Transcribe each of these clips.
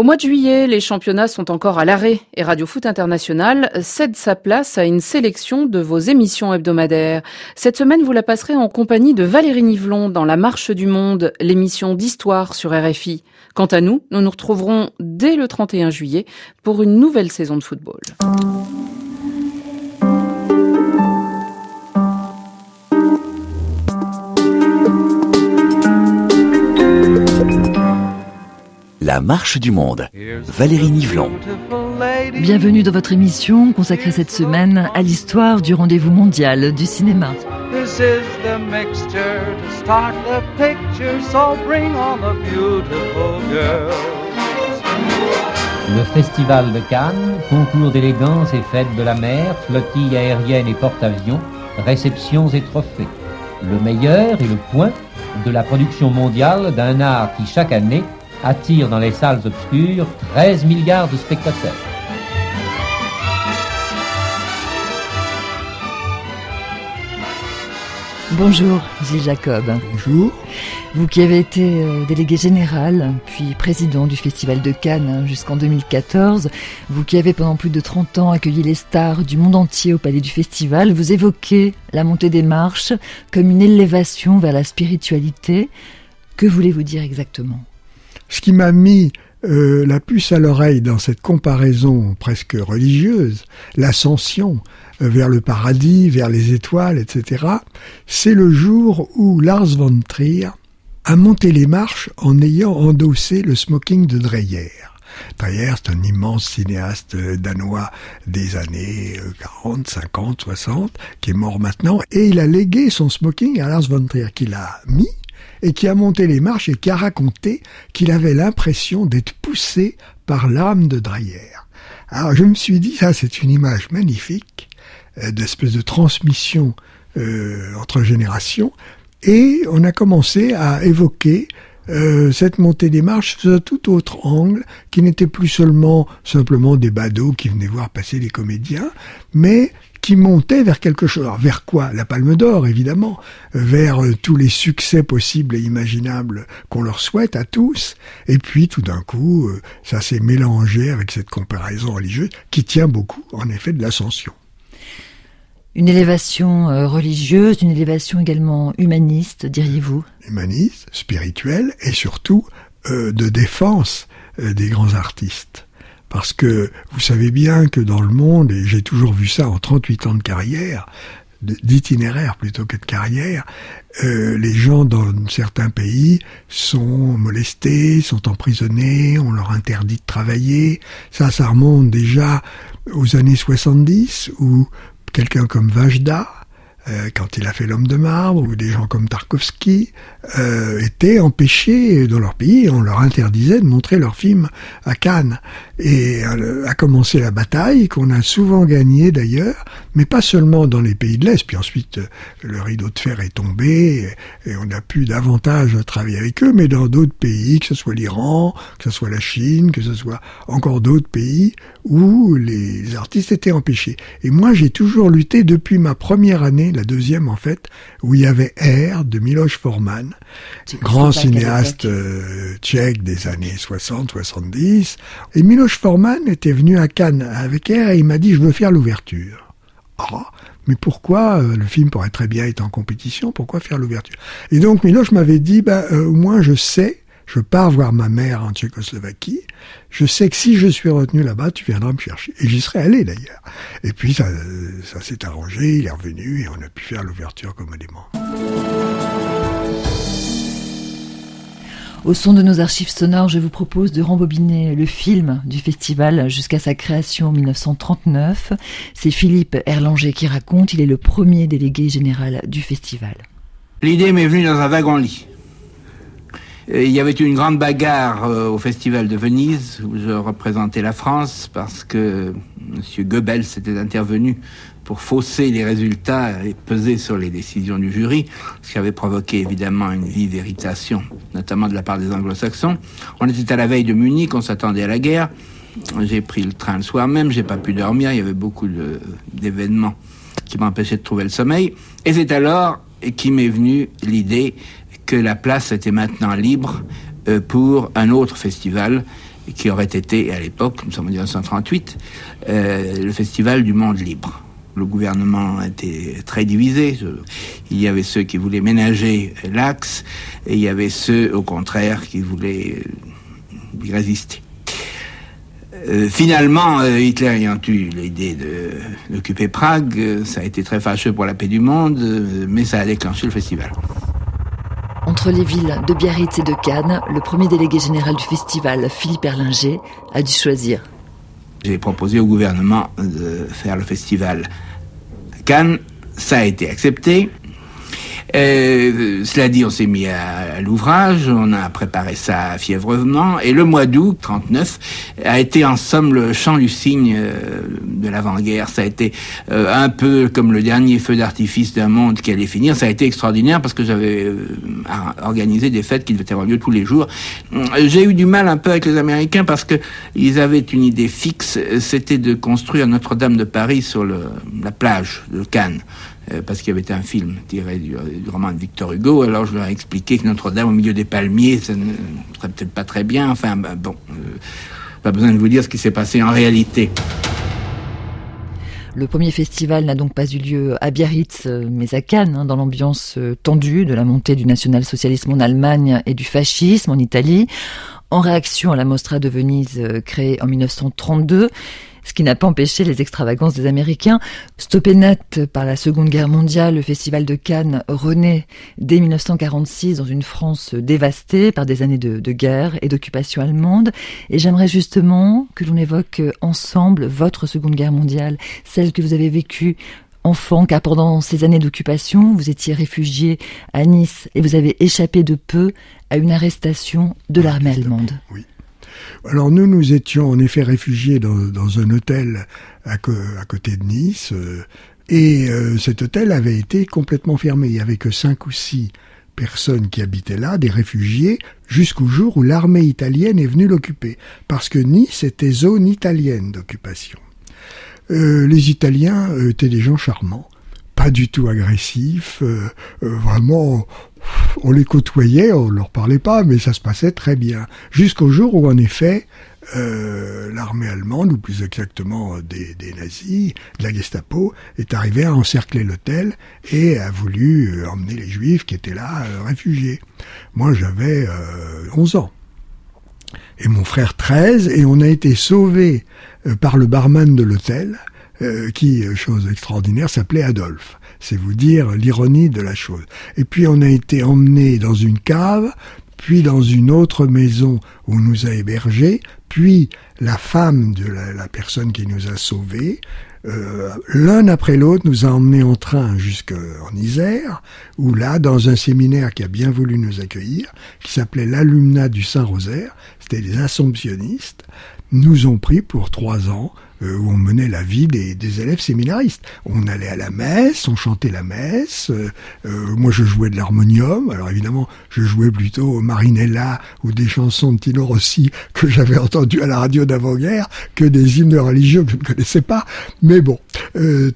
Au mois de juillet, les championnats sont encore à l'arrêt et Radio Foot International cède sa place à une sélection de vos émissions hebdomadaires. Cette semaine, vous la passerez en compagnie de Valérie Nivelon dans La Marche du Monde, l'émission d'histoire sur RFI. Quant à nous, nous nous retrouverons dès le 31 juillet pour une nouvelle saison de football. La marche du monde. Valérie Nivelon. Bienvenue dans votre émission consacrée cette semaine à l'histoire du rendez-vous mondial du cinéma. Le Festival de Cannes, concours d'élégance et fête de la mer, flottille aérienne et porte-avions, réceptions et trophées. Le meilleur est le point de la production mondiale d'un art qui chaque année attire dans les salles obscures 13 milliards de spectateurs. Bonjour, Gilles Jacob. Bonjour. Vous qui avez été euh, délégué général, puis président du Festival de Cannes hein, jusqu'en 2014, vous qui avez pendant plus de 30 ans accueilli les stars du monde entier au palais du festival, vous évoquez la montée des marches comme une élévation vers la spiritualité. Que voulez-vous dire exactement? Ce qui m'a mis euh, la puce à l'oreille dans cette comparaison presque religieuse, l'ascension euh, vers le paradis, vers les étoiles, etc., c'est le jour où Lars von Trier a monté les marches en ayant endossé le smoking de Dreyer. Dreyer, c'est un immense cinéaste euh, danois des années 40, 50, 60, qui est mort maintenant, et il a légué son smoking à Lars von Trier, qu'il a mis et qui a monté les marches et qui a raconté qu'il avait l'impression d'être poussé par l'âme de Dreyer. Alors je me suis dit, ça c'est une image magnifique, euh, d'espèce de transmission euh, entre générations, et on a commencé à évoquer euh, cette montée des marches sous un tout autre angle, qui n'était plus seulement simplement des badauds qui venaient voir passer les comédiens, mais qui montait vers quelque chose. vers quoi? La Palme d'Or, évidemment, vers euh, tous les succès possibles et imaginables qu'on leur souhaite à tous. Et puis, tout d'un coup, euh, ça s'est mélangé avec cette comparaison religieuse qui tient beaucoup, en effet, de l'ascension. Une élévation euh, religieuse, une élévation également humaniste, diriez-vous? Humaniste, spirituelle et surtout de défense des grands artistes. Parce que vous savez bien que dans le monde, et j'ai toujours vu ça en 38 ans de carrière, d'itinéraire plutôt que de carrière, euh, les gens dans certains pays sont molestés, sont emprisonnés, on leur interdit de travailler. Ça, ça remonte déjà aux années 70 où quelqu'un comme Vajda, euh, quand il a fait L'homme de marbre, ou des gens comme Tarkovsky, euh, étaient empêchés dans leur pays, on leur interdisait de montrer leurs films à Cannes. Et euh, a commencé la bataille, qu'on a souvent gagnée d'ailleurs, mais pas seulement dans les pays de l'Est, puis ensuite euh, le rideau de fer est tombé, et, on a pu davantage travailler avec eux, mais dans d'autres pays, que ce soit l'Iran, que ce soit la Chine, que ce soit encore d'autres pays, où les artistes étaient empêchés. Et moi j'ai toujours lutté depuis ma première année la deuxième en fait, où il y avait R de Miloš Forman, grand cinéaste euh, tchèque des années 60-70. Et Miloš Forman était venu à Cannes avec R et il m'a dit je veux faire l'ouverture. Ah, mais pourquoi euh, le film pourrait très bien être en compétition Pourquoi faire l'ouverture? Et donc Miloš m'avait dit bah, euh, au moins je sais je pars voir ma mère en Tchécoslovaquie, je sais que si je suis retenu là-bas, tu viendras me chercher. Et j'y serais allé d'ailleurs. Et puis ça, ça s'est arrangé, il est revenu et on a pu faire l'ouverture commodément. Au son de nos archives sonores, je vous propose de rembobiner le film du festival jusqu'à sa création en 1939. C'est Philippe Erlanger qui raconte, il est le premier délégué général du festival. L'idée m'est venue dans un wagon-lit. Euh, il y avait une grande bagarre euh, au Festival de Venise où je représentais la France parce que M. Goebbels était intervenu pour fausser les résultats et peser sur les décisions du jury, ce qui avait provoqué évidemment une vive irritation, notamment de la part des anglo-saxons. On était à la veille de Munich, on s'attendait à la guerre. J'ai pris le train le soir même, j'ai pas pu dormir, il y avait beaucoup d'événements qui m'empêchaient de trouver le sommeil. Et c'est alors qui m'est venue l'idée que la place était maintenant libre euh, pour un autre festival qui aurait été à l'époque, nous sommes en 1938, euh, le festival du monde libre. Le gouvernement était très divisé. Il y avait ceux qui voulaient ménager l'axe et il y avait ceux, au contraire, qui voulaient y résister. Euh, finalement, euh, Hitler ayant eu l'idée d'occuper Prague, euh, ça a été très fâcheux pour la paix du monde, mais ça a déclenché le festival. Entre les villes de Biarritz et de Cannes, le premier délégué général du festival, Philippe Erlinger, a dû choisir. J'ai proposé au gouvernement de faire le festival Cannes. Ça a été accepté. Euh, cela dit, on s'est mis à, l'ouvrage, on a préparé ça fiévreusement, et le mois d'août 39 a été en somme le chant du cygne euh, de l'avant-guerre. Ça a été euh, un peu comme le dernier feu d'artifice d'un monde qui allait finir. Ça a été extraordinaire parce que j'avais euh, organisé des fêtes qui devaient avoir lieu tous les jours. J'ai eu du mal un peu avec les Américains parce que ils avaient une idée fixe, c'était de construire Notre-Dame de Paris sur le, la plage de Cannes. Euh, parce qu'il y avait un film tiré du, roman de Victor Hugo. Alors je leur ai expliqué que Notre-Dame au milieu des palmiers, ça ne serait peut-être pas très bien. Enfin, ben, bon, euh, pas besoin de vous dire ce qui s'est passé en réalité. Le premier festival n'a donc pas eu lieu à Biarritz, euh, mais à Cannes, hein, dans l'ambiance tendue de la montée du national-socialisme en Allemagne et du fascisme en Italie, en réaction à la Mostra de Venise créée en 1932 ce qui n'a pas empêché les extravagances des Américains. Stoppé net par la Seconde Guerre mondiale, le Festival de Cannes renaît dès 1946 dans une France dévastée par des années de, de guerre et d'occupation allemande. Et j'aimerais justement que l'on évoque ensemble votre Seconde Guerre mondiale, celle que vous avez vécue enfant, car pendant ces années d'occupation, vous étiez réfugié à Nice et vous avez échappé de peu à une arrestation de l'armée allemande. Oui. Alors nous, nous étions en effet réfugiés dans, un hôtel à, côté de Nice, euh, et euh, cet hôtel avait été complètement fermé. Il y avait que cinq ou six personnes qui habitaient là, des réfugiés, jusqu'au jour où l'armée italienne est venue l'occuper, parce que Nice était zone italienne d'occupation. Euh, les Italiens étaient des gens charmants, pas du tout agressifs, vraiment on les côtoyait, on leur parlait pas, mais ça se passait très bien. Jusqu'au jour où, en effet, euh, l'armée allemande, ou plus exactement euh, des, nazis, de la Gestapo, est arrivée à encercler l'hôtel et a voulu euh, emmener les juifs qui étaient là réfugiés. Moi, j'avais 11 ans. Et mon frère 13, et on a été sauvés par le barman de l'hôtel, qui, chose extraordinaire, s'appelait Adolphe. C'est vous dire l'ironie de la chose. Et puis on a été emmené dans une cave, puis dans une autre maison où on nous a hébergés, puis la femme de la, personne qui nous a sauvés, euh, l'un après l'autre nous a emmenés en train jusqu'en Isère, où là, dans un séminaire qui a bien voulu nous accueillir, qui s'appelait l'Alumna du Saint-Rosaire, c'était des assomptionnistes, nous ont pris pour trois ans euh, où on menait la vie des, des, élèves séminaristes. On allait à la messe, on chantait la messe. Euh, euh, moi, je jouais de l'harmonium. Alors évidemment, je jouais plutôt Marinella ou des chansons de Tino Rossi que j'avais entendues à la radio d'avant-guerre que des hymnes religieux que je ne connaissais pas. Mais bon,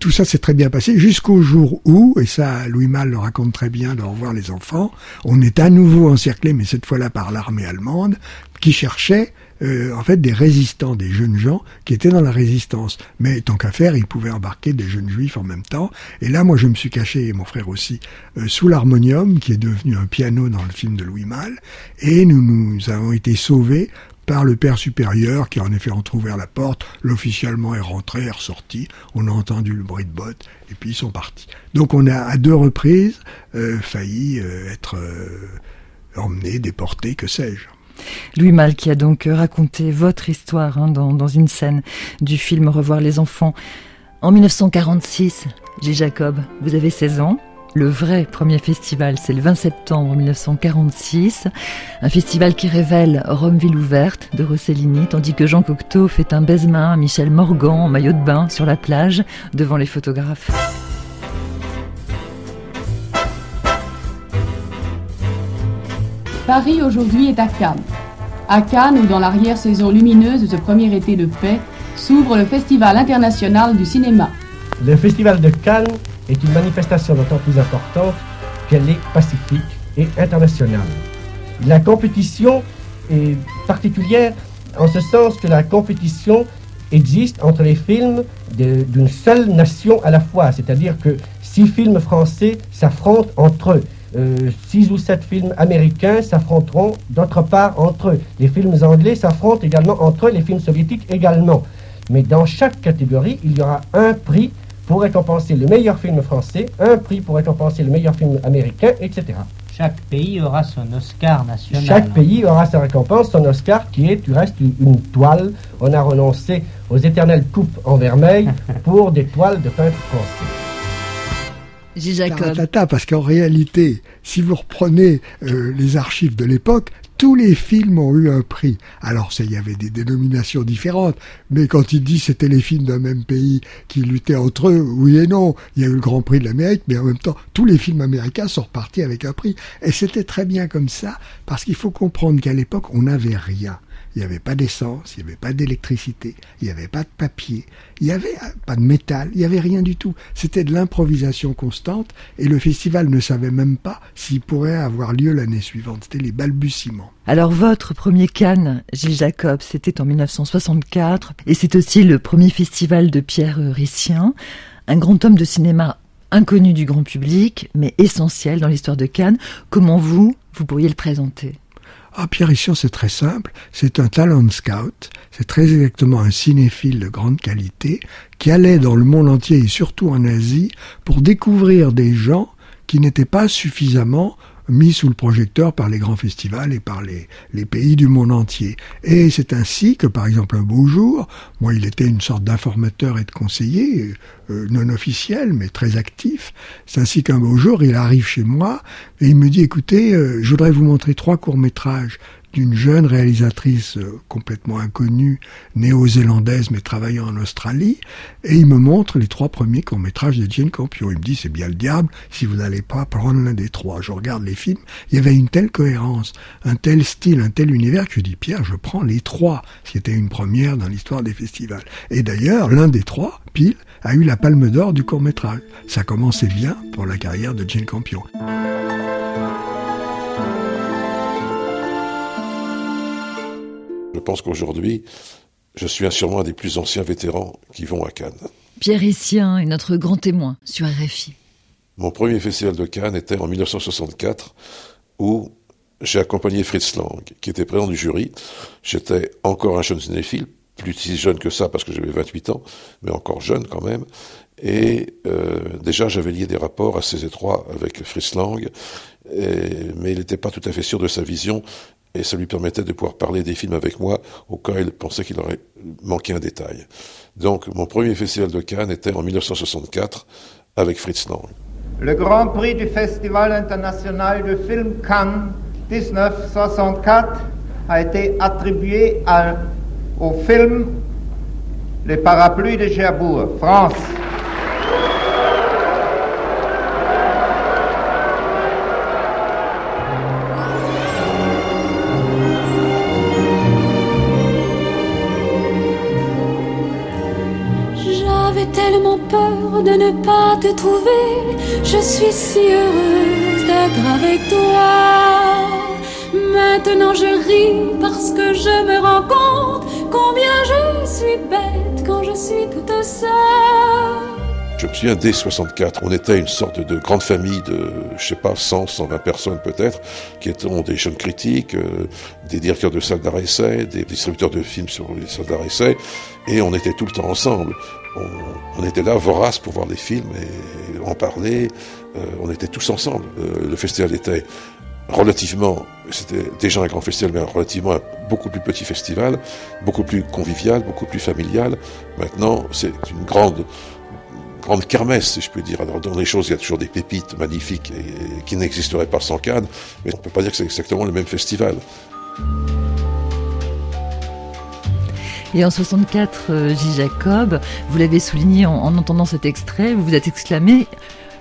tout ça s'est très bien passé jusqu'au jour où, et ça, Louis Malle le raconte très bien de revoir les enfants, on est à nouveau encerclé, mais cette fois-là par l'armée allemande, qui cherchait euh, en fait des résistants, des jeunes gens qui étaient dans la résistance. Mais tant qu'à faire, ils pouvaient embarquer des jeunes juifs en même temps. Et là, moi, je me suis caché, et mon frère aussi, euh, sous l'harmonium, qui est devenu un piano dans le film de Louis Malle. Et nous, nous avons été sauvés par le père supérieur qui a en effet entrouvert la porte, l'officiellement est rentré, est ressorti, on a entendu le bruit de bottes, et puis ils sont partis. Donc on a à deux reprises euh, failli être emmenés, déportés, que sais-je. Louis Mal qui a donc raconté votre histoire hein, dans, une scène du film Revoir les enfants. En 1946, J. Jacob, vous avez 16 ans. Le vrai premier festival, c'est le 20 septembre 1946. Un festival qui révèle Rome ville ouverte de Rossellini, tandis que Jean Cocteau fait un baise-main à Michel Morgan en maillot de bain sur la plage devant les photographes. Paris aujourd'hui est à Cannes. À Cannes, où dans l'arrière-saison lumineuse de ce premier été de paix, s'ouvre le Festival international du cinéma. Le Festival de Cannes est une manifestation d'autant plus importante qu'elle est pacifique et internationale. La compétition est particulière en ce sens que la compétition existe entre les films d'une seule nation à la fois, c'est-à-dire que six films français s'affrontent entre eux. Euh, six ou sept films américains s'affronteront d'autre part entre eux. Les films anglais s'affrontent également entre eux, les films soviétiques également. Mais dans chaque catégorie, il y aura un prix pour récompenser le meilleur film français, un prix pour récompenser le meilleur film américain, etc. Chaque pays aura son Oscar national. Chaque pays aura sa récompense, son Oscar, qui est du reste une, toile. On a renoncé aux éternelles coupes en vermeil pour des toiles de peintre français. Jacob. Parce qu'en réalité, si vous reprenez euh, les archives de l'époque, tous les films ont eu un prix. Alors, il y avait des dénominations différentes, mais quand il dit c'était les films d'un même pays qui luttaient entre eux, oui et non, il y a eu le Grand Prix de l'Amérique, mais en même temps, tous les films américains sont repartis avec un prix. Et c'était très bien comme ça, parce qu'il faut comprendre qu'à l'époque, on n'avait rien. Il n'y avait pas d'essence, il n'y avait pas d'électricité, il n'y avait pas de papier, il n'y avait pas de métal, il n'y avait rien du tout. C'était de l'improvisation constante et le festival ne savait même pas s'il pourrait avoir lieu l'année suivante. C'était les balbutiements. Alors votre premier Cannes, Gilles Jacob, c'était en 1964 et c'est aussi le premier festival de Pierre Rissien, un grand homme de cinéma inconnu du grand public, mais essentiel dans l'histoire de Cannes. Comment vous, vous pourriez le présenter? Ah, Pierre Richion, c'est très simple. C'est un talent scout. C'est très exactement un cinéphile de grande qualité qui allait dans le monde entier et surtout en Asie pour découvrir des gens qui n'étaient pas suffisamment mis sous le projecteur par les grands festivals et par les, pays du monde entier. Et c'est ainsi que, par exemple, un beau jour, moi, il était une sorte d'informateur et de conseiller, euh, non officiel, mais très actif. C'est ainsi qu'un beau jour, il arrive chez moi et il me dit, écoutez, euh, je voudrais vous montrer trois courts-métrages d'une jeune réalisatrice euh, complètement inconnue, néo-zélandaise mais travaillant en Australie, et il me montre les trois premiers courts-métrages de Jane Campion. Il me dit, c'est bien le diable si vous n'allez pas prendre l'un des trois. Je regarde les films, il y avait une telle cohérence, un tel style, un tel univers que je dis, Pierre, je prends les trois, C'était une première dans l'histoire des festivals. Et d'ailleurs, l'un des trois, pile, a eu la palme d'or du court-métrage. Ça commençait bien pour la carrière de Jane Campion. Pense qu'aujourd'hui, je suis sûrement un des plus anciens vétérans qui vont à Cannes. Pierre Essien est notre grand témoin sur RFI. Mon premier festival de Cannes était en 1964, où j'ai accompagné Fritz Lang, qui était président du jury. J'étais encore un jeune cinéphile, plus si jeune que ça parce que j'avais 28 ans, mais encore jeune quand même. Et euh, déjà, j'avais lié des rapports assez étroits avec Fritz Lang, mais il n'était pas tout à fait sûr de sa vision et ça lui permettait de pouvoir parler des films avec moi au cas où il pensait qu'il aurait manqué un détail. Donc mon premier festival de Cannes était en 1964 avec Fritz Lang. Le Grand Prix du Festival international de film Cannes 1964 a été attribué au film Les parapluies de Cherbourg, France. Trouver. Je suis si heureuse d'être avec toi. Maintenant je ris parce que je me rends compte combien je suis bête quand je suis toute seule. Je me souviens, dès 64, on était une sorte de grande famille de, je sais pas, 100, 120 personnes peut-être, qui étaient des jeunes critiques, euh, des directeurs de salles d'arrêt des distributeurs de films sur les salles d'arrêt et on était tout le temps ensemble on, était là, voraces pour voir les films et en parler. Euh, on était tous ensemble. Euh, le festival était relativement, c'était déjà un grand festival, mais relativement un beaucoup plus petit festival, beaucoup plus convivial, beaucoup plus familial. Maintenant, c'est une grande, grande kermesse, si je peux dire. Alors, dans les choses, il y a toujours des pépites magnifiques qui n'existeraient pas sans Cannes, mais on ne peut pas dire que c'est exactement le même festival. Et en 64, euh, J. Jacob, vous l'avez souligné en, entendant cet extrait, vous vous êtes exclamé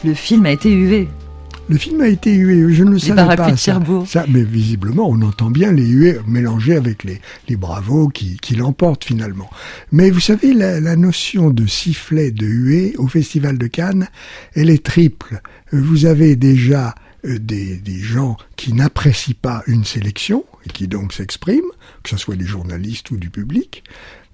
le film a été hué. Le film a été hué, je ne le savais pas. De Cherbourg. Ça, mais visiblement, on entend bien les huées mélangés avec les, les bravos qui, qui l'emportent finalement. Mais vous savez, la, la notion de sifflet, de huée au Festival de Cannes, elle est triple. Vous avez déjà euh, des, des, gens qui n'apprécient pas une sélection, et qui donc s'expriment, que ce soit des journalistes ou du public,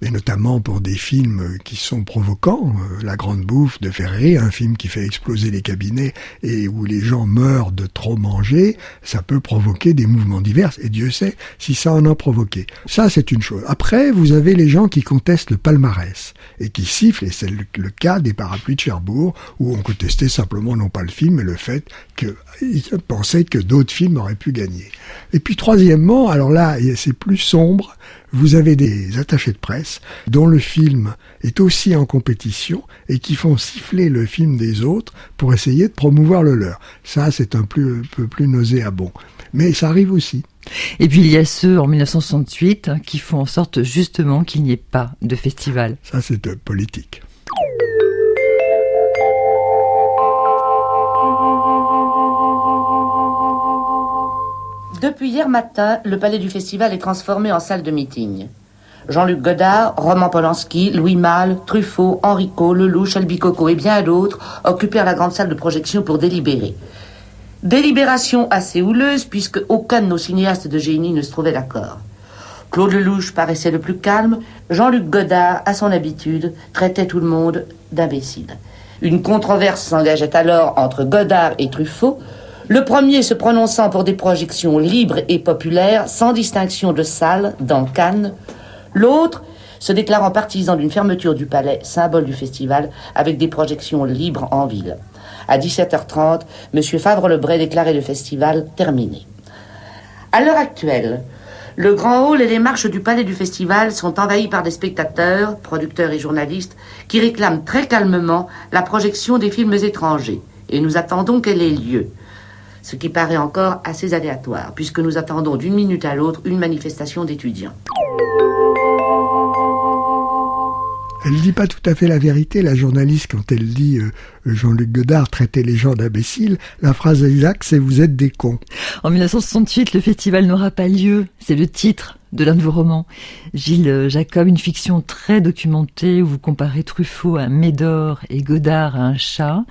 mais notamment pour des films qui sont provoquants. Euh, La Grande Bouffe de Ferré, un film qui fait exploser les cabinets et où les gens meurent de trop manger, ça peut provoquer des mouvements divers, et Dieu sait si ça en a provoqué. Ça, c'est une chose. Après, vous avez les gens qui contestent le palmarès et qui sifflent, et c'est le, le cas des parapluies de Cherbourg, où on contestait simplement non pas le film, mais le fait qu'ils pensaient que d'autres films auraient pu gagner. Et puis troisièmement, alors là, c'est plus sombre, vous avez des attachés de presse dont le film est aussi en compétition et qui font siffler le film des autres pour essayer de promouvoir le leur. Ça, c'est un, plus, un peu plus nauséabond. Mais ça arrive aussi. Et puis il y a ceux en 1968 qui font en sorte justement qu'il n'y ait pas de festival. Ça, c'est euh, politique. Depuis hier matin, le palais du festival est transformé en salle de meeting. Jean-Luc Godard, Roman Polanski, Louis Malle, Truffaut, Enrico, Lelouch, Albicoco et bien d'autres occupèrent la grande salle de projection pour délibérer. Délibération assez houleuse puisque aucun de nos cinéastes de génie ne se trouvait d'accord. Claude Lelouch paraissait le plus calme, Jean-Luc Godard, à son habitude, traitait tout le monde d'imbécile. Une controverse s'engageait alors entre Godard et Truffaut, le premier se prononçant pour des projections libres et populaires, sans distinction de salle, dans Cannes, l'autre se déclarant partisan d'une fermeture du palais, symbole du festival, avec des projections libres en ville. À 17h30, M. Favre-Lebray déclarait le festival terminé. À l'heure actuelle, le grand hall et les marches du palais du festival sont envahis par des spectateurs, producteurs et journalistes, qui réclament très calmement la projection des films étrangers. Et nous attendons qu'elle ait lieu ce qui paraît encore assez aléatoire, puisque nous attendons d'une minute à l'autre une manifestation d'étudiants. Elle ne dit pas tout à fait la vérité, la journaliste, quand elle dit euh, Jean-Luc Godard traitait les gens d'imbéciles. La phrase exacte, c'est vous êtes des cons. En 1968, le festival n'aura pas lieu. C'est le titre de l'un de vos romans. Gilles Jacob, une fiction très documentée où vous comparez Truffaut à un Médor et Godard à un chat.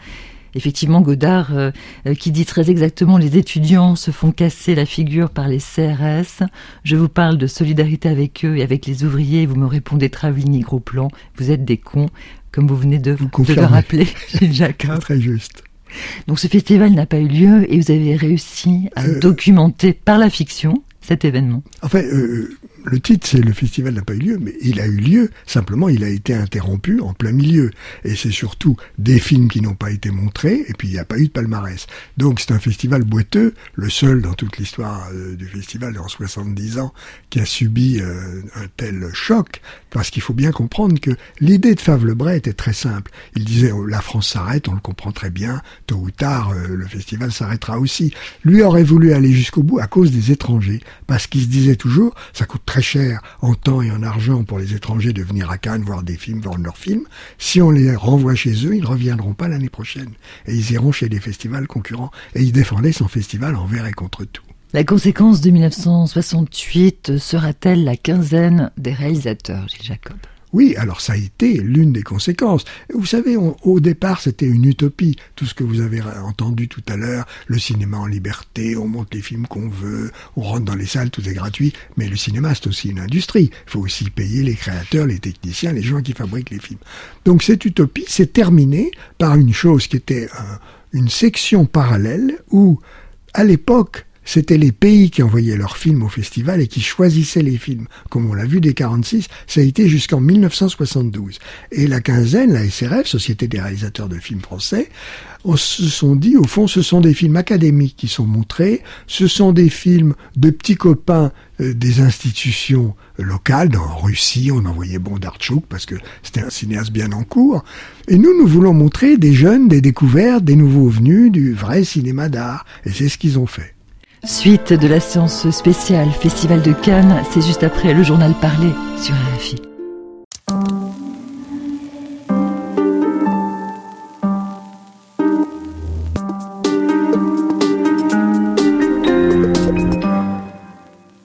Effectivement, Godard, euh, qui dit très exactement les étudiants se font casser la figure par les CRS. Je vous parle de solidarité avec eux et avec les ouvriers. Vous me répondez Travigny gros plan. Vous êtes des cons, comme vous venez de, de le rappeler, Gilles Jacob. Très juste. Donc ce festival n'a pas eu lieu et vous avez réussi à euh... documenter par la fiction cet événement. Enfin, euh, le titre, c'est le festival n'a pas eu lieu, mais il a eu lieu. Simplement, il a été interrompu en plein milieu. Et c'est surtout des films qui n'ont pas été montrés, et puis il n'y a pas eu de palmarès. Donc c'est un festival boiteux, le seul dans toute l'histoire euh, du festival en 70 ans qui a subi euh, un tel choc, parce qu'il faut bien comprendre que l'idée de Favre Lebray était très simple. Il disait oh, la France s'arrête, on le comprend très bien, tôt ou tard euh, le festival s'arrêtera aussi. Lui aurait voulu aller jusqu'au bout à cause des étrangers, parce qu'il se disait toujours ça coûte très cher en temps et en argent pour les étrangers de venir à Cannes voir des films, voir leurs films. Si on les renvoie chez eux, ils ne reviendront pas l'année prochaine. Et ils iront chez des festivals concurrents. Et il défendait son festival envers et contre tout. La conséquence de 1968 sera-t-elle la quinzaine des réalisateurs, Gilles Jacob? Oui, alors ça a été l'une des conséquences. Vous savez, au départ, c'était une utopie. Tout ce que vous avez entendu tout à l'heure, le cinéma en liberté, on monte les films qu'on veut, on rentre dans les salles, tout est gratuit. Mais le cinéma, c'est aussi une industrie. Il faut aussi payer les créateurs, les techniciens, les gens qui fabriquent les films. Donc cette utopie s'est terminée par une chose qui était un, une section parallèle où, à l'époque, c'était les pays qui envoyaient leurs films au festival et qui choisissaient les films. Comme on l'a vu dès 46, ça a été jusqu'en 1972. Et la quinzaine, la SRF, Société des réalisateurs de films français, se sont dit, au fond, ce sont des films académiques qui sont montrés, ce sont des films de petits copains euh, des institutions locales. Dans Russie, on envoyait Bondarchuk parce que c'était un cinéaste bien en cours. Et nous, nous voulons montrer des jeunes, des découvertes, des nouveaux venus, du vrai cinéma d'art. Et c'est ce qu'ils ont fait. Suite de la séance spéciale Festival de Cannes, c'est juste après le journal parlé sur RFI.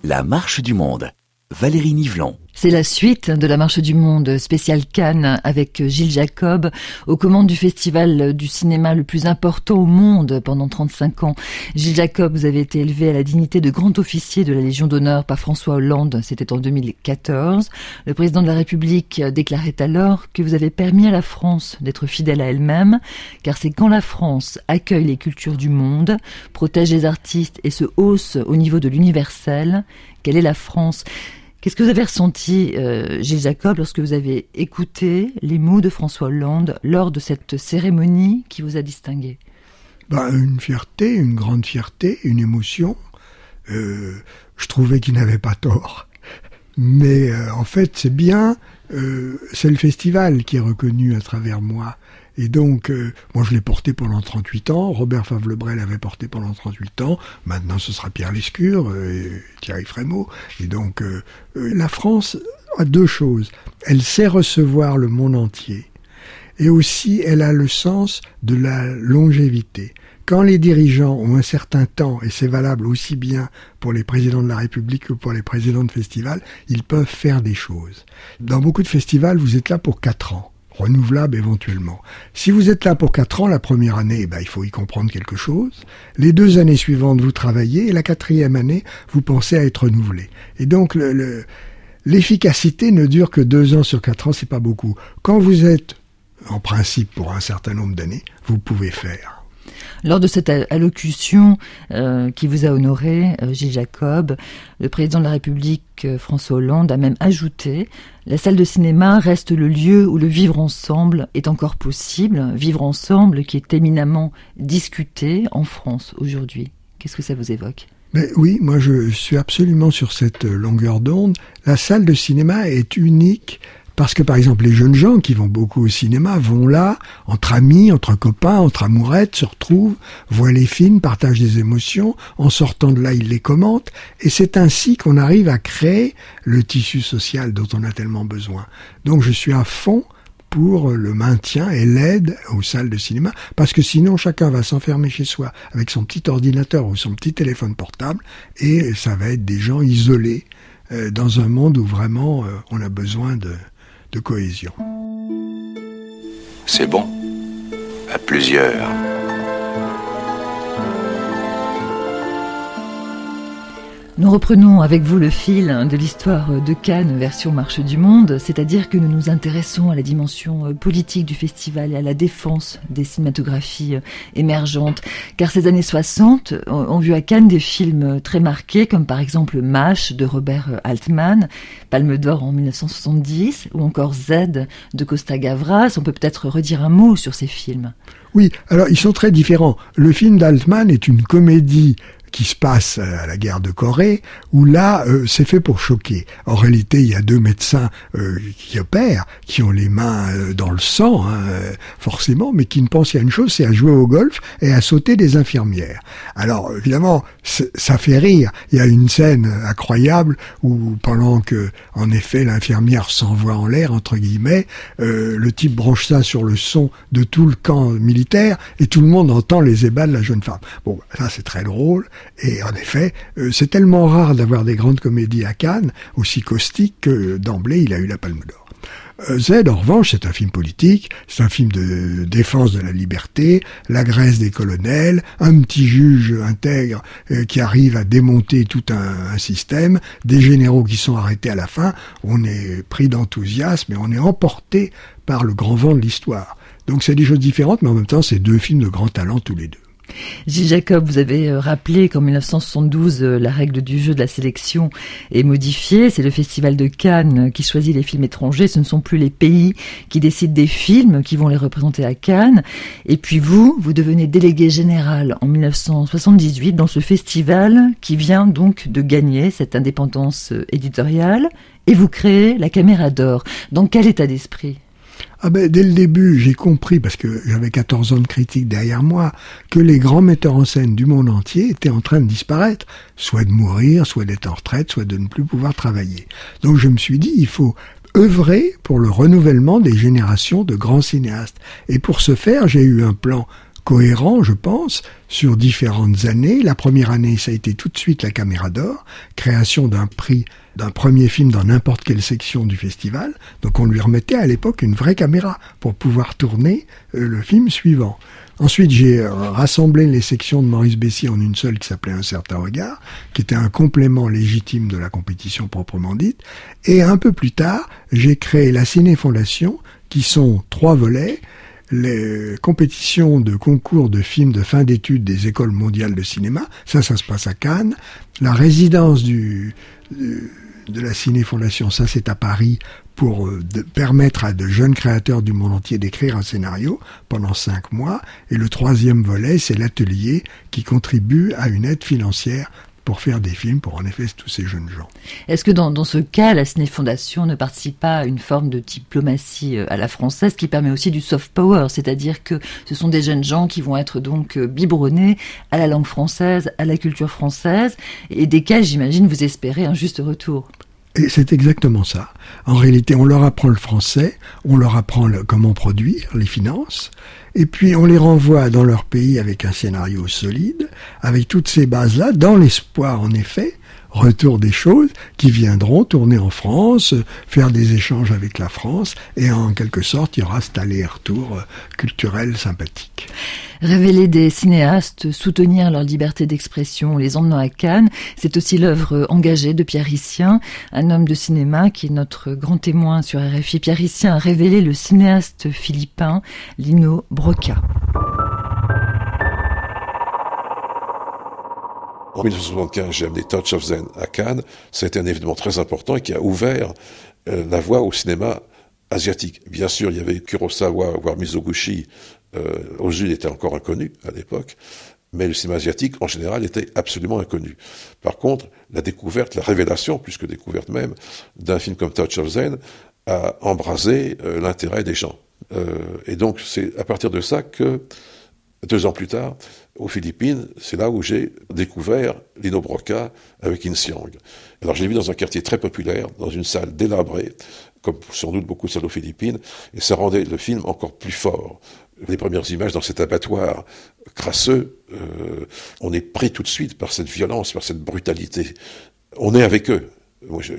La marche du monde. Valérie Nivelon. C'est la suite de la Marche du Monde spécial Cannes avec Gilles Jacob aux commandes du festival du cinéma le plus important au monde pendant 35 ans. Gilles Jacob, vous avez été élevé à la dignité de grand officier de la Légion d'honneur par François Hollande, c'était en 2014. Le président de la République déclarait alors que vous avez permis à la France d'être fidèle à elle-même, car c'est quand la France accueille les cultures du monde, protège les artistes et se hausse au niveau de l'universel, qu'elle est la France. Qu'est-ce que vous avez ressenti, euh, Gilles Jacob, lorsque vous avez écouté les mots de François Hollande lors de cette cérémonie qui vous a distingué? Ben, Une fierté, une grande fierté, une émotion. Euh, je trouvais qu'il n'avait pas tort. Mais euh, en fait, c'est bien, c'est le festival qui est reconnu à travers moi. Et donc, euh, moi je l'ai porté pendant 38 ans, Robert Favre-Lebrel l'avait porté pendant 38 ans, maintenant ce sera Pierre Lescure euh, et Thierry Frémaux. Et donc, euh, la France a deux choses. Elle sait recevoir le monde entier. Et aussi, elle a le sens de la longévité. Quand les dirigeants ont un certain temps, et c'est valable aussi bien pour les présidents de la République que pour les présidents de festivals, ils peuvent faire des choses. Dans beaucoup de festivals, vous êtes là pour quatre ans renouvelable éventuellement. Si vous êtes là pour quatre ans, la première année, ben, il faut y comprendre quelque chose. Les deux années suivantes, vous travaillez, et la quatrième année, vous pensez à être renouvelé. Et donc, le, l'efficacité ne dure que deux ans sur quatre ans, c'est pas beaucoup. Quand vous êtes, en principe, pour un certain nombre d'années, vous pouvez faire. Lors de cette allocution euh, qui vous a honoré, euh, Gilles Jacob, le président de la République, euh, François Hollande, a même ajouté La salle de cinéma reste le lieu où le vivre ensemble est encore possible, vivre ensemble qui est éminemment discuté en France aujourd'hui. Qu'est-ce que ça vous évoque? Mais oui, moi je suis absolument sur cette longueur d'onde. La salle de cinéma est unique parce que par exemple les jeunes gens qui vont beaucoup au cinéma vont là, entre amis, entre copains, entre amourettes, se retrouvent, voient les films, partagent des émotions, en sortant de là ils les commentent, et c'est ainsi qu'on arrive à créer le tissu social dont on a tellement besoin. Donc je suis à fond pour le maintien et l'aide aux salles de cinéma, parce que sinon chacun va s'enfermer chez soi avec son petit ordinateur ou son petit téléphone portable, et ça va être des gens isolés euh, dans un monde où vraiment euh, on a besoin de, de cohésion. C'est bon, à plusieurs. Nous reprenons avec vous le fil de l'histoire de Cannes version Marche du Monde, c'est-à-dire que nous nous intéressons à la dimension politique du festival et à la défense des cinématographies émergentes. Car ces années 60 ont vu à Cannes des films très marqués, comme par exemple MASH de Robert Altman, Palme d'Or en 1970, ou encore Z de Costa Gavras. On peut peut-être redire un mot sur ces films. Oui, alors ils sont très différents. Le film d'Altman est une comédie qui se passe à la guerre de Corée, où là, euh, c'est fait pour choquer. En réalité, il y a deux médecins euh, qui opèrent, qui ont les mains euh, dans le sang, hein, forcément, mais qui ne pensent qu'à une chose, c'est à jouer au golf et à sauter des infirmières. Alors, évidemment, ça fait rire. Il y a une scène incroyable où, pendant que, en effet, l'infirmière s'envoie en l'air, entre guillemets, le type branche ça sur le son de tout le camp militaire et tout le monde entend les ébats de la jeune femme. Bon, ça c'est très drôle. Et en effet, euh, c'est tellement rare d'avoir des grandes comédies à Cannes, aussi caustiques, que d'emblée, il a eu la Palme d'Or. Euh, Z, en revanche, c'est un film politique, c'est un film de défense de la liberté, la Grèce des colonels, un petit juge intègre euh, qui arrive à démonter tout un, système, des généraux qui sont arrêtés à la fin, on est pris d'enthousiasme et on est emporté par le grand vent de l'histoire. Donc c'est des choses différentes, mais en même temps, c'est deux films de grand talent tous les deux. Gilles Jacob, vous avez euh, rappelé qu'en 1972, euh, la règle du jeu de la sélection est modifiée. C'est le Festival de Cannes qui choisit les films étrangers. Ce ne sont plus les pays qui décident des films qui vont les représenter à Cannes. Et puis vous, vous devenez délégué général en 1978 dans ce festival qui vient donc de gagner cette indépendance euh, éditoriale. Et vous créez la Caméra d'Or. Dans quel état d'esprit? Ah ben, dès le début, j'ai compris, parce que j'avais 14 ans de critique derrière moi, que les grands metteurs en scène du monde entier étaient en train de disparaître, soit de mourir, soit d'être en retraite, soit de ne plus pouvoir travailler. Donc je me suis dit, il faut œuvrer pour le renouvellement des générations de grands cinéastes. Et pour ce faire, j'ai eu un plan cohérent, je pense, sur différentes années. La première année, ça a été tout de suite la Caméra d'Or, création d'un prix d'un premier film dans n'importe quelle section du festival. Donc on lui remettait à l'époque une vraie caméra pour pouvoir tourner euh, le film suivant. Ensuite, j'ai euh, rassemblé les sections de Maurice Bessier en une seule qui s'appelait Un certain regard, qui était un complément légitime de la compétition proprement dite. Et un peu plus tard, j'ai créé la Ciné Fondation, qui sont trois volets les compétitions de concours de films de fin d'études des écoles mondiales de cinéma, ça, ça se passe à Cannes. La résidence du, de la Ciné Fondation, ça c'est à Paris, pour euh, permettre à de jeunes créateurs du monde entier d'écrire un scénario pendant cinq mois. Et le troisième volet, c'est l'atelier qui contribue à une aide financière pour faire des films pour en effet tous ces jeunes gens. Est-ce que dans, dans, ce cas, la Ciné Fondation ne participe pas à une forme de diplomatie euh, à la française qui permet aussi du soft power, c'est-à-dire que ce sont des jeunes gens qui vont être donc euh, biberonnés à la langue française, à la culture française, et desquels j'imagine vous espérez un juste retour et c'est exactement ça. En réalité, on leur apprend le français, on leur apprend comment produire, les finances, et puis on les renvoie dans leur pays avec un scénario solide, avec toutes ces bases-là, dans l'espoir, en effet, retour des choses qui viendront tourner en France, faire des échanges avec la France, et en quelque sorte, il y aura cet aller-retour culturel sympathique. Révéler des cinéastes, soutenir leur liberté d'expression, les emmenant à Cannes, c'est aussi l'œuvre engagée de Pierre Hissien, un homme de cinéma qui est notre grand témoin sur RFI. Pierre Hissien a révélé le cinéaste philippin Lino Broca. En 1975, j'ai amené Touch of Zen à Cannes. Été un événement très important qui a ouvert euh, la voie au cinéma asiatique. Bien sûr, il y avait Kurosawa, voire Mizoguchi. Euh, était encore inconnu à l'époque. Mais le cinéma asiatique, en général, était absolument inconnu. Par contre, la découverte, la révélation, plus que découverte même, d'un film comme Touch of Zen a embrasé euh, l'intérêt des gens. Euh, et donc, c'est à partir de ça que, deux ans plus tard, aux Philippines, c'est là où j'ai découvert Lino Broca avec Insiang. Alors, j'ai vu dans un quartier très populaire, dans une salle délabrée, comme sans doute beaucoup de salles aux Philippines, et ça rendait le film encore plus fort. Les premières images dans cet abattoir crasseux, euh, on est pris tout de suite par cette violence, par cette brutalité. On est avec eux. Moi, je,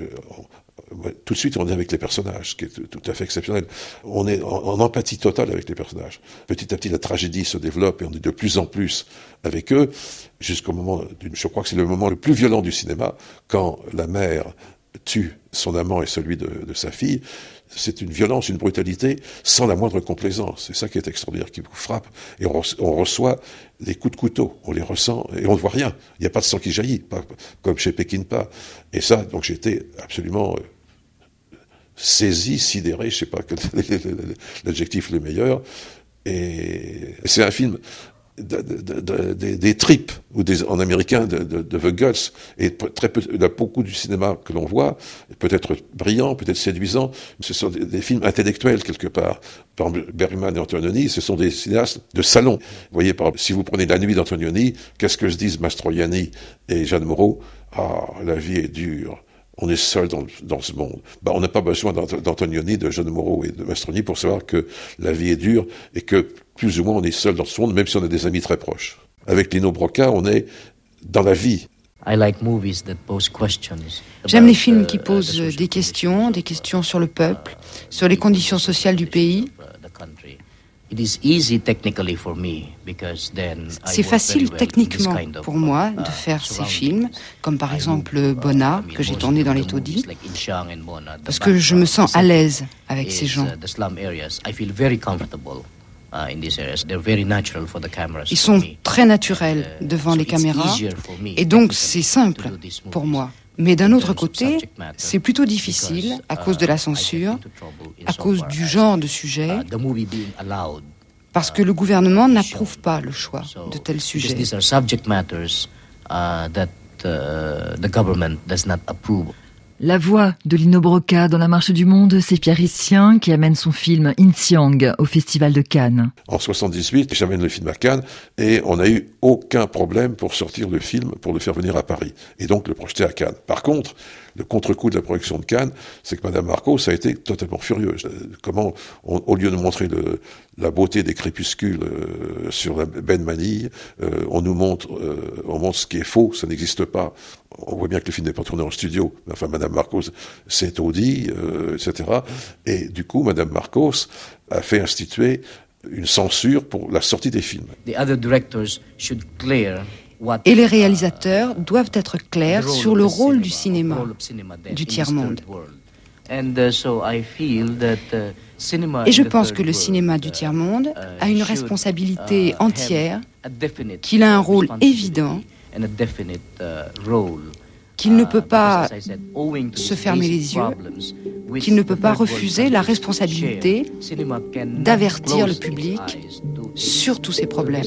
tout de suite, on est avec les personnages, ce qui est tout à fait exceptionnel. On est en, empathie totale avec les personnages. Petit à petit, la tragédie se développe et on est de plus en plus avec eux, jusqu'au moment, je crois que c'est le moment le plus violent du cinéma, quand la mère tue son amant et celui de, sa fille, c'est une violence, une brutalité sans la moindre complaisance. C'est ça qui est extraordinaire, qui vous frappe. Et on, reçoit des coups de couteau, on les ressent et on ne voit rien. Il n'y a pas de sang qui jaillit, pas, comme chez Pékin pas. Et ça, donc j'étais absolument euh, saisi, sidéré, je sais pas l'adjectif le meilleur. Et c'est un film des tripes, ou des, en américain de, The Guts, et très peu, il y a beaucoup du cinéma que l'on voit, peut-être brillant, peut-être séduisant, ce sont des, films intellectuels quelque part. Par Bergman et Antonioni, ce sont des cinéastes de salon. Vous voyez, par, si vous prenez La Nuit d'Antonioni, qu'est-ce que se disent Mastroianni et Jeanne Moreau? Ah, la vie est dure on est seul dans, dans ce monde. Bah, on n'a pas besoin d'Antonioni, de Jeanne Moreau et de Mastroni pour savoir que la vie est dure et que plus ou moins on est seul dans ce monde, même si on a des amis très proches. Avec Lino Broca, on est dans la vie. J'aime les films qui posent des questions, des questions sur le peuple, sur les conditions sociales du pays. C'est facile techniquement pour moi de uh, faire ces films, comme par exemple Bona, que j'ai tourné dans les taudis, parce que je me sens à l'aise avec ces gens. Ils sont très naturels uh, devant les caméras, et donc c'est simple pour moi. Mais d'un autre côté, c'est plutôt difficile à cause de la censure, à cause du genre de sujet, parce que le gouvernement n'approuve pas le choix de tels sujets. La voix de Lino Broca dans la marche du monde, c'est Pierre Hissien qui amène son film Insiang au Festival de Cannes. En 78, j'amène le film à Cannes et on n'a eu aucun problème pour sortir le film, pour le faire venir à Paris et donc le projeter à Cannes. Par contre, le contre-coup de la projection de Cannes, c'est que Madame Marcos a été totalement furieuse. Comment, au lieu de montrer la beauté des crépuscules euh, sur la de Manille, euh, on nous montre, euh, on montre ce qui est faux, ça n'existe pas. On voit bien que le film n'est pas tourné en studio. Enfin, Madame Marcos s'est audit, etc. Et du coup, Madame Marcos a fait instituer une censure pour la sortie des films. Et les réalisateurs doivent être clairs sur le rôle du cinéma, du tiers-monde. Uh, uh, Et je pense que le cinéma du tiers-monde uh, a une responsabilité entière, qu'il a un rôle évident, qu'il ne peut pas se fermer les yeux, qu'il ne peut pas refuser la responsabilité d'avertir le public sur tous ces problèmes.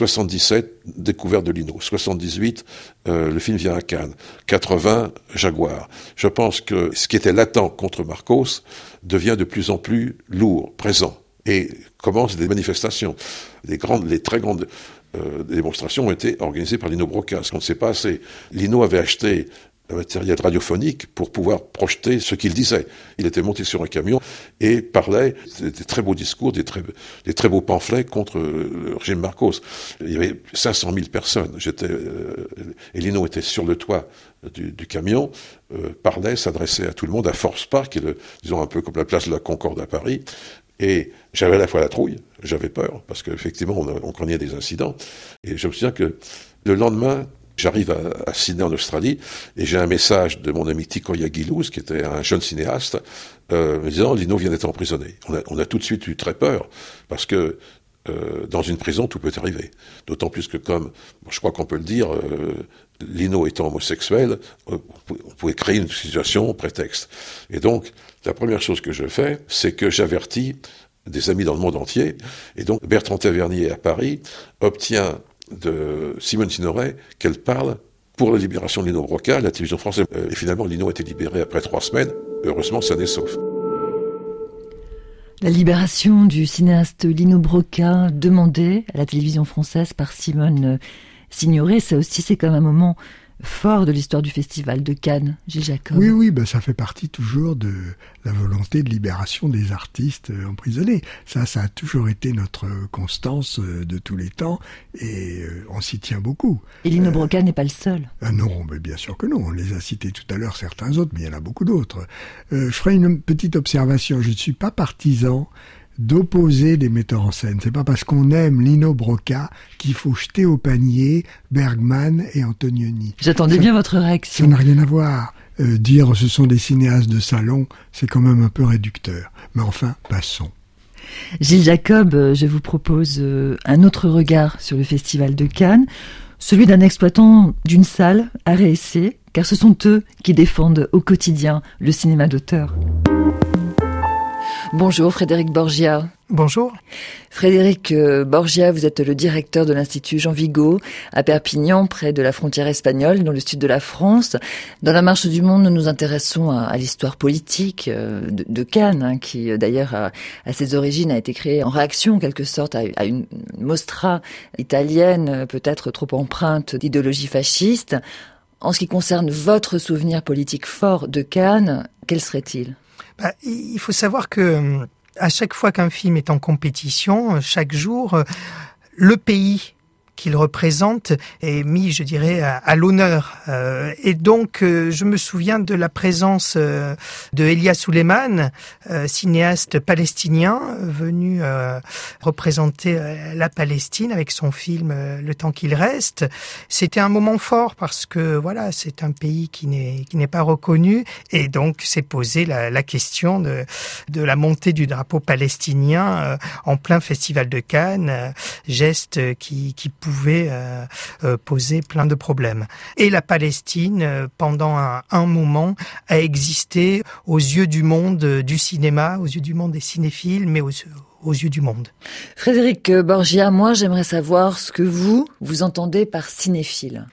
77, découverte de Lino. 78, euh, le film vient à Cannes. 80, Jaguar. Je pense que ce qui était latent contre Marcos devient de plus en plus lourd, présent. Et commencent des manifestations. Les, grandes, les très grandes euh, démonstrations ont été organisées par Lino Broca, ce qu'on ne sait pas assez. Lino avait acheté matériel radiophonique pour pouvoir projeter ce qu'il disait. Il était monté sur un camion et parlait des, très beaux discours, des très, beaux pamphlets contre le régime Marcos. Il y avait 500 000 personnes. J'étais, euh, Elino était sur le toit du, camion, euh, parlait, s'adressait à tout le monde à Force Park, qui est disons un peu comme la place de la Concorde à Paris. Et j'avais à la fois la trouille, j'avais peur, parce qu'effectivement, on, on des incidents. Et je me souviens que le lendemain, J'arrive à, Sydney en Australie et j'ai un message de mon ami Tikoya Gilouz, qui était un jeune cinéaste, euh, me disant Lino vient d'être emprisonné. On a, tout de suite eu très peur parce que euh, dans une prison tout peut arriver. D'autant plus que comme je crois qu'on peut le dire, euh, Lino étant homosexuel, on pouvait créer une situation prétexte. Et donc la première chose que je fais, c'est que j'avertis des amis dans le monde entier. Et donc Bertrand Tavernier à Paris obtient de Simone Signoret qu'elle parle pour la libération de Lino Broca, la télévision française. Euh, et finalement, Lino a été libéré après trois semaines. Heureusement, ça n'est sauf. La libération du cinéaste Lino Broca, demandée à la télévision française par Simone Signoret, ça aussi c'est comme un moment fort de l'histoire du festival de Cannes, Gilles Jacob. Oui, oui, ben ça fait partie toujours de la volonté de libération des artistes euh, emprisonnés. Ça, ça a toujours été notre constance euh, de tous les temps et euh, on s'y tient beaucoup. Et Lino Broca n'est pas le seul. Non, mais bien sûr que non. On les a cités tout à l'heure, certains autres, mais il y en a beaucoup d'autres. je ferai une petite observation. Je ne suis pas partisan d'opposer des metteurs en scène. C'est pas parce qu'on aime Lino Broca qu'il faut jeter au panier Bergman et Antonioni. J'attendais bien votre réaction. Ça n'a rien à voir. Euh, dire ce sont des cinéastes de salon, c'est quand même un peu réducteur. Mais enfin, passons. Gilles Jacob, euh, je vous propose euh, un autre regard sur le Festival de Cannes, celui d'un exploitant d'une salle à réessayer, car ce sont eux qui défendent au quotidien le cinéma d'auteur. Bonjour Frédéric Borgia. Bonjour. Frédéric euh, Borgia, vous êtes le directeur de l'Institut Jean Vigo à Perpignan, près de la frontière espagnole, dans le sud de la France. Dans la marche du monde, nous nous intéressons à, l'histoire politique euh, de, Cannes, hein, qui euh, d'ailleurs à, ses origines a été créée en réaction en quelque sorte à, une mostra italienne, peut-être trop empreinte d'idéologie fasciste. En ce qui concerne votre souvenir politique fort de Cannes, quel serait-il? Bah, il faut savoir que euh, à chaque fois qu'un film est en compétition, euh, chaque jour, euh, le pays qu'il représente est mis, je dirais, à, l'honneur. Euh, et donc, euh, je me souviens de la présence euh, de Elia Suleiman, cinéaste palestinien, venu représenter la Palestine avec son film Le temps qu'il reste. C'était un moment fort parce que voilà, c'est un pays qui n'est qui n'est pas reconnu et donc s'est posé la, la, question de de la montée du drapeau palestinien en plein festival de Cannes, geste qui qui euh, euh, poser plein de problèmes. Et la Palestine, euh, pendant un, moment, a existé aux yeux du monde du cinéma, aux yeux du monde des cinéphiles, mais aux, aux yeux du monde. Frédéric Borgia, moi j'aimerais savoir ce que vous, vous entendez par cinéphile.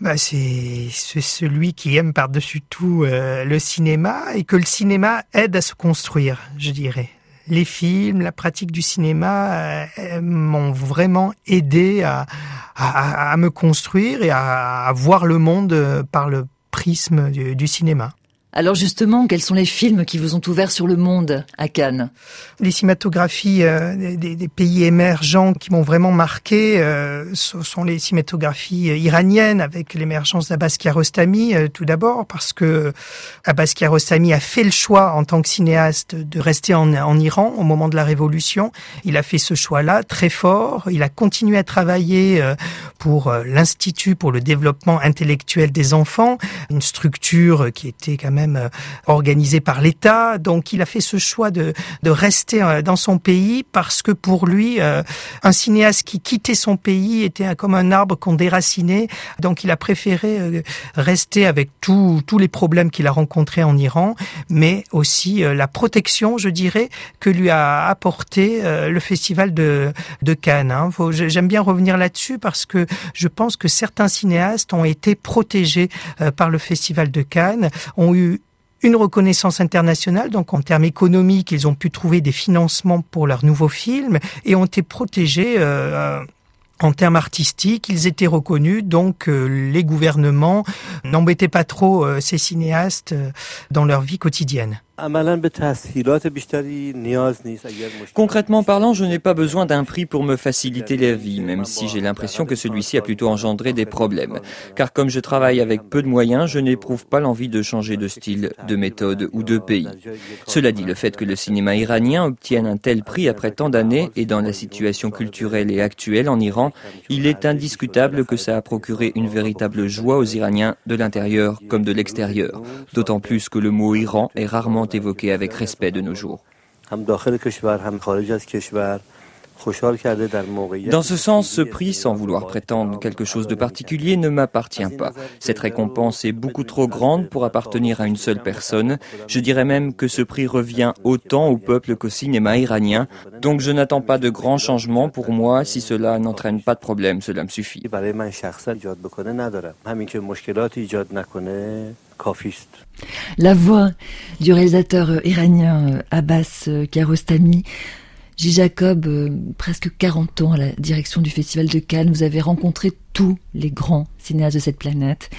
Bah, c'est celui qui aime par-dessus tout le cinéma et que le cinéma aide à se construire, je dirais. Les films, la pratique du cinéma m'ont vraiment aidé à, à, me construire et à, à voir le monde par le prisme du, cinéma. Alors justement, quels sont les films qui vous ont ouvert sur le monde à Cannes Les cinématographies euh, des, pays émergents qui m'ont vraiment marqué euh, ce sont les cinématographies euh, iraniennes avec l'émergence d'Abbas Kiarostami tout d'abord parce que Abbas Kiarostami a fait le choix en tant que cinéaste de rester en, en Iran au moment de la révolution. Il a fait ce choix-là très fort. Il a continué à travailler pour l'Institut pour le développement intellectuel des enfants, une structure qui était quand même euh, organisé par l'État. Donc il a fait ce choix de, de rester euh, dans son pays parce que pour lui, euh, un cinéaste qui quittait son pays était comme un arbre qu'on déracinait. Donc il a préféré rester avec tous tous les problèmes qu'il a rencontrés en Iran, mais aussi la protection, je dirais, que lui a apporté le festival de, de Cannes. Hein. J'aime bien revenir là-dessus parce que je pense que certains cinéastes ont été protégés par le festival de Cannes, ont eu une reconnaissance internationale, donc en termes économiques, ils ont pu trouver des financements pour leurs nouveaux films et ont été protégés euh, en termes artistiques, ils étaient reconnus, donc euh, les gouvernements n'embêtaient pas trop euh, ces cinéastes dans leur vie quotidienne. Concrètement parlant, je n'ai pas besoin d'un prix pour me faciliter la vie, même si j'ai l'impression que celui-ci a plutôt engendré des problèmes. Car comme je travaille avec peu de moyens, je n'éprouve pas l'envie de changer de style, de méthode ou de pays. Cela dit, le fait que le cinéma iranien obtienne un tel prix après tant d'années et dans la situation culturelle et actuelle en Iran, il est indiscutable que ça a procuré une véritable joie aux Iraniens de l'intérieur comme de l'extérieur. D'autant plus que le mot Iran est rarement évoqué avec respect de nos jours. Dans ce sens, ce prix, sans vouloir prétendre quelque chose de particulier, ne m'appartient pas. Cette récompense est beaucoup trop grande pour appartenir à une seule personne. Je dirais même que ce prix revient autant au peuple qu'au cinéma iranien. Donc je n'attends pas de grands changements pour moi. Si cela n'entraîne pas de problème, cela me suffit. La voix du réalisateur iranien Abbas Kiarostami J. Jacob, euh, presque 40 ans à la direction du Festival de Cannes, vous avez rencontré tous les grands cinéastes de cette planète.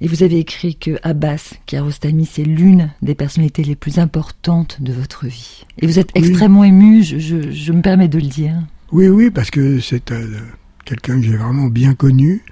Et vous avez écrit que Abbas Kiarostami, c'est l'une des personnalités les plus importantes de votre vie. Et vous êtes extrêmement ému, je, me permets de le dire. Oui, oui, parce que c'est euh, quelqu'un que j'ai vraiment bien connu.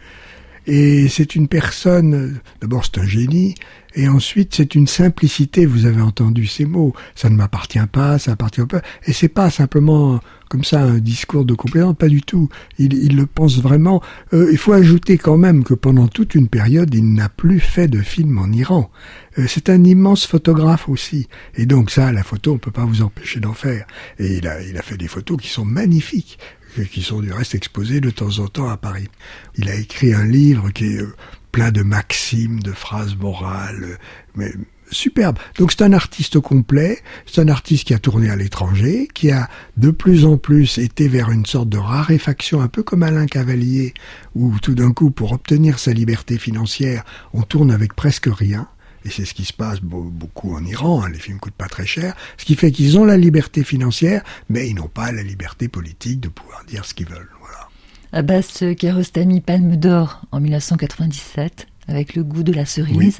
Et c'est une personne, d'abord c'est un génie, et ensuite c'est une simplicité, vous avez entendu ces mots, ça ne m'appartient pas, ça appartient pas, et c'est pas simplement comme ça un discours de complément, pas du tout, il, il le pense vraiment. Euh, il faut ajouter quand même que pendant toute une période, il n'a plus fait de film en Iran. Euh, c'est un immense photographe aussi, et donc ça, la photo, on peut pas vous empêcher d'en faire. Et il a, il a fait des photos qui sont magnifiques qui sont du reste exposés de temps en temps à Paris. Il a écrit un livre qui est euh, plein de maximes, de phrases morales, euh, mais superbe. Donc c'est un artiste complet, c'est un artiste qui a tourné à l'étranger, qui a de plus en plus été vers une sorte de raréfaction, un peu comme Alain Cavalier, où tout d'un coup, pour obtenir sa liberté financière, on tourne avec presque rien. Et c'est ce qui se passe beaucoup en Iran, hein, les films coûtent pas très cher, ce qui fait qu'ils ont la liberté financière, mais ils n'ont pas la liberté politique de pouvoir dire ce qu'ils veulent. Voilà. Abbas Kiarostami, Palme d'Or en 1997, avec le goût de la cerise.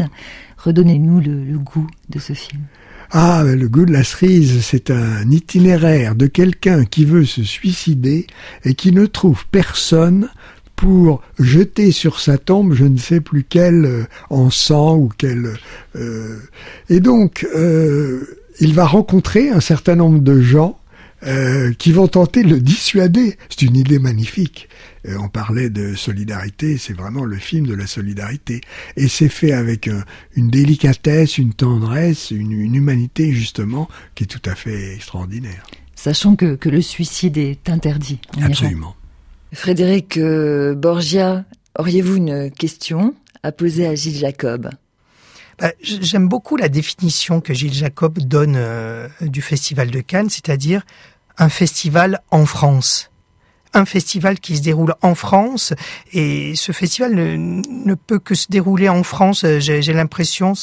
Redonnez-nous le, goût de ce film. Ah, le goût de la cerise, c'est un itinéraire de quelqu'un qui veut se suicider et qui ne trouve personne pour jeter sur sa tombe je ne sais plus quel euh, encens ou quel... Euh, et donc, euh, il va rencontrer un certain nombre de gens qui vont tenter de le dissuader. C'est une idée magnifique. on parlait de solidarité, c'est vraiment le film de la solidarité. Et c'est fait avec une délicatesse, une tendresse, une, humanité justement qui est tout à fait extraordinaire. Sachant que, que le suicide est interdit. Absolument. Frédéric euh, Borgia, auriez-vous une question à poser à Gilles Jacob? Bah, J'aime beaucoup la définition que Gilles Jacob donne euh, du Festival de Cannes, c'est-à-dire un festival en France. Un festival qui se déroule en France et ce festival ne, peut que se dérouler en France. J'ai l'impression,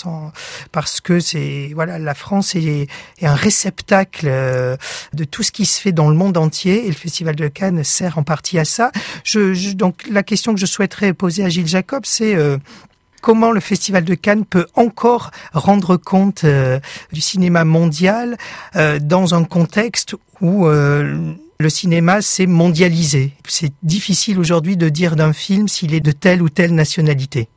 parce que c'est voilà, la France est, est, un réceptacle euh, de tout ce qui se fait dans le monde entier et le festival de Cannes sert en partie à ça. Je, je, donc la question que je souhaiterais poser à Gilles Jacob, c'est euh, comment le Festival de Cannes peut encore rendre compte euh, du cinéma mondial euh, dans un contexte où euh, le cinéma s'est mondialisé. C'est difficile aujourd'hui de dire d'un film s'il est de telle ou telle nationalité.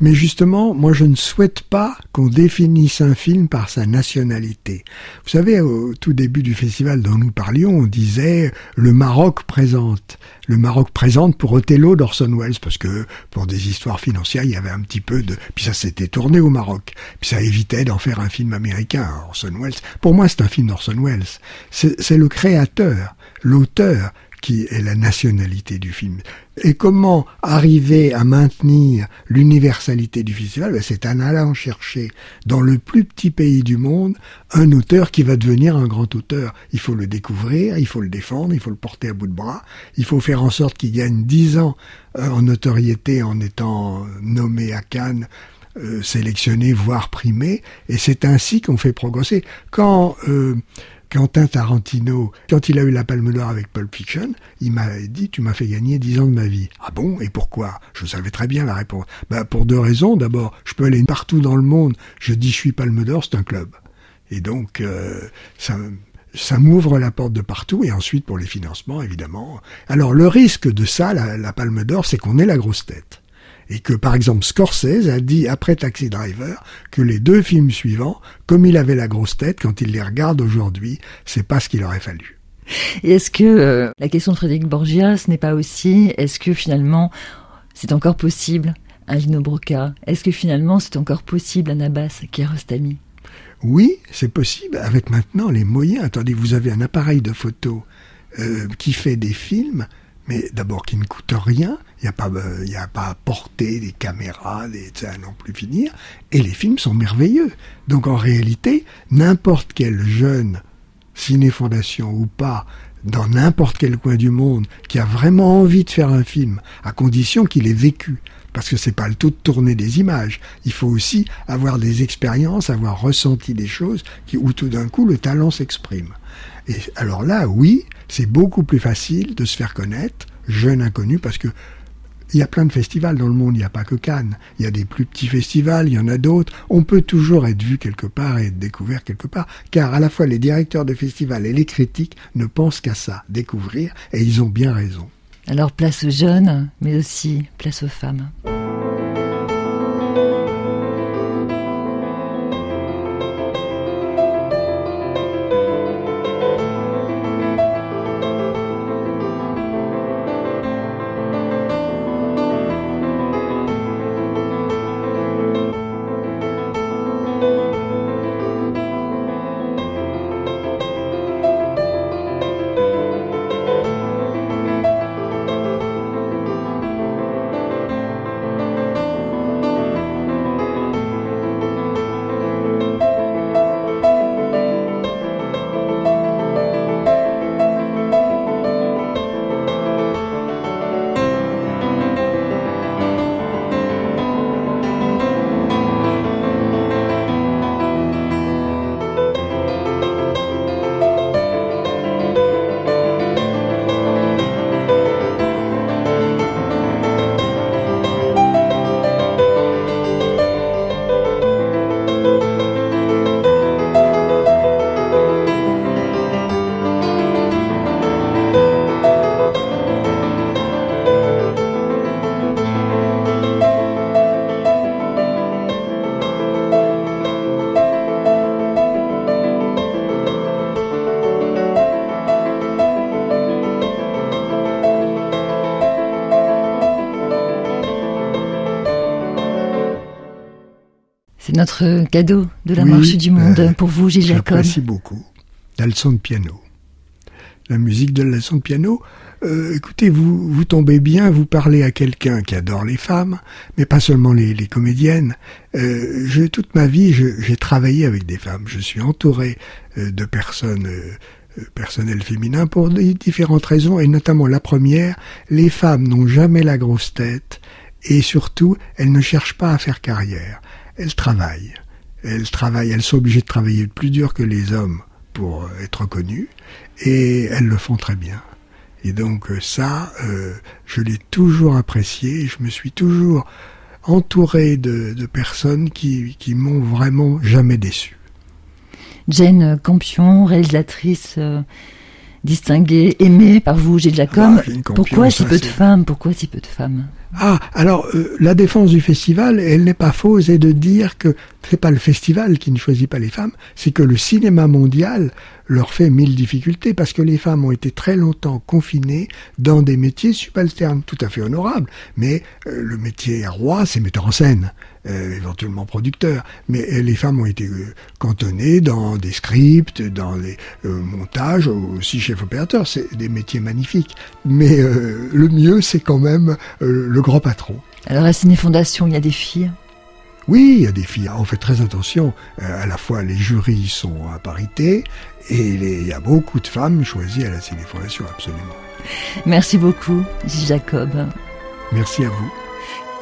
Mais justement, moi je ne souhaite pas qu'on définisse un film par sa nationalité. Vous savez, au tout début du festival dont nous parlions, on disait le Maroc présente. Le Maroc présente pour Othello d'Orson Welles, parce que pour des histoires financières, il y avait un petit peu de... Puis ça s'était tourné au Maroc. Puis ça évitait d'en faire un film américain, Orson Welles. Pour moi, c'est un film d'Orson Welles. C'est le créateur, l'auteur qui est la nationalité du film. Et comment arriver à maintenir l'universalité du festival? Ben, C'est en allant chercher dans le plus petit pays du monde un auteur qui va devenir un grand auteur. Il faut le découvrir, il faut le défendre, il faut le porter à bout de bras, il faut faire en sorte qu'il gagne dix ans euh, en notoriété en étant nommé à Cannes euh, sélectionné, voire primé, et c'est ainsi qu'on fait progresser. Quand euh, Quentin Tarantino, quand il a eu la Palme d'Or avec Pulp Fiction, il m'a dit tu m'as fait gagner dix ans de ma vie. Ah bon? Et pourquoi? Je savais très bien la réponse. Bah, pour deux raisons. D'abord, je peux aller partout dans le monde. Je dis je suis Palme d'Or, c'est un club. Et donc euh, ça m'ouvre la porte de partout et ensuite pour les financements évidemment. Alors le risque de ça, la, la Palme d'Or, c'est qu'on ait la grosse tête et que par exemple Scorsese a dit après Taxi Driver que les deux films suivants, comme il avait la grosse tête, quand il les regarde aujourd'hui, c'est pas ce qu'il aurait fallu. Et est-ce que euh, la question de Frédéric Borgia, ce n'est pas aussi, est-ce que finalement c'est encore possible un Lino Broca? Est-ce que finalement c'est encore possible un Abbas Kiarostami? Oui, c'est possible avec maintenant les moyens. Attendez, vous avez un appareil de photo euh, qui fait des films mais d'abord qui ne coûte rien, il n'y a, pas, euh, a pas à porter des caméras, des, ça non plus finir, et les films sont merveilleux. Donc en réalité, n'importe quel jeune ciné-fondation ou pas, dans n'importe quel coin du monde, qui a vraiment envie de faire un film, à condition qu'il ait vécu, parce que c'est pas le tout de tourner des images. Il faut aussi avoir des expériences, avoir ressenti des choses où tout d'un coup le talent s'exprime. Et alors là, oui, c'est beaucoup plus facile de se faire connaître, jeune inconnu, parce que il y a plein de festivals dans le monde, il n'y a pas que Cannes. Il y a des plus petits festivals, il y en a d'autres. On peut toujours être vu quelque part et être découvert quelque part, car à la fois les directeurs de festivals et les critiques ne pensent qu'à ça, découvrir, et ils ont bien raison. Alors place aux jeunes, mais aussi place aux femmes. Notre cadeau de la marche du monde euh, pour vous, Gilles Jacob. J'apprécie beaucoup la leçon de piano. La musique de la leçon de piano, euh, écoutez, vous, vous tombez bien, vous parlez à quelqu'un qui adore les femmes, mais pas seulement les, les comédiennes. Euh, je, toute ma vie, j'ai travaillé avec des femmes. Je suis entouré euh, de personnes personnel féminin pour différentes raisons, et notamment la première, les femmes n'ont jamais la grosse tête, et surtout, elles ne cherchent pas à faire carrière. Elles travaillent. Elles travaillent, elles sont obligées de travailler plus dur que les hommes pour être connues, et elles le font très bien. Et donc ça, euh, je l'ai toujours apprécié, je me suis toujours entouré de, personnes qui, qui m'ont vraiment jamais déçu. Jane Campion, réalisatrice euh, distinguée, aimée par vous, Gilles Jacob. Ah, pourquoi si peu de femmes? Pourquoi si peu de femmes? Ah, alors euh, la défense du festival, elle n'est pas fausse, et de dire que c'est pas le festival qui ne choisit pas les femmes, c'est que le cinéma mondial leur fait mille difficultés parce que les femmes ont été très longtemps confinées dans des métiers subalternes, tout à fait honorables. Mais euh, le métier roi, c'est metteur en scène, euh, éventuellement producteur. Mais les femmes ont été cantonnées dans des scripts, dans des montages, aussi chef opérateur. C'est des métiers magnifiques. Mais le mieux, c'est quand même le grand patron. Alors à Ciné Fondation, il y a des filles? Oui, il y a des filles. On fait très attention. Euh, à la fois, les jurys sont à parité et il y a beaucoup de femmes choisies à la Ciné Fondation, absolument. Merci beaucoup, Jacob. Merci à vous.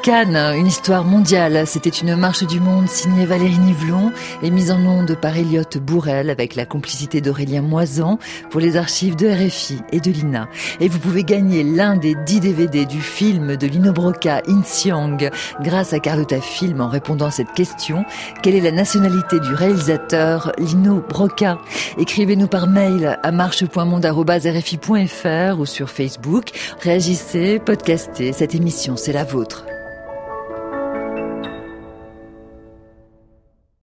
Cannes, une histoire mondiale. C'était une marche du monde signée Valérie Nivelon et mise en onde par Elliot Bourrel avec la complicité d'Aurélien Moisan pour les archives de RFI et de l'INA. Et vous pouvez gagner l'un des dix DVD du film de Lino Broca, Insiang, grâce à Carlotta Film en répondant à cette question. Quelle est la nationalité du réalisateur Lino Broca? Écrivez-nous par mail à marche.monde.rfi.fr ou sur Facebook. Réagissez, podcastez. Cette émission, c'est la vôtre.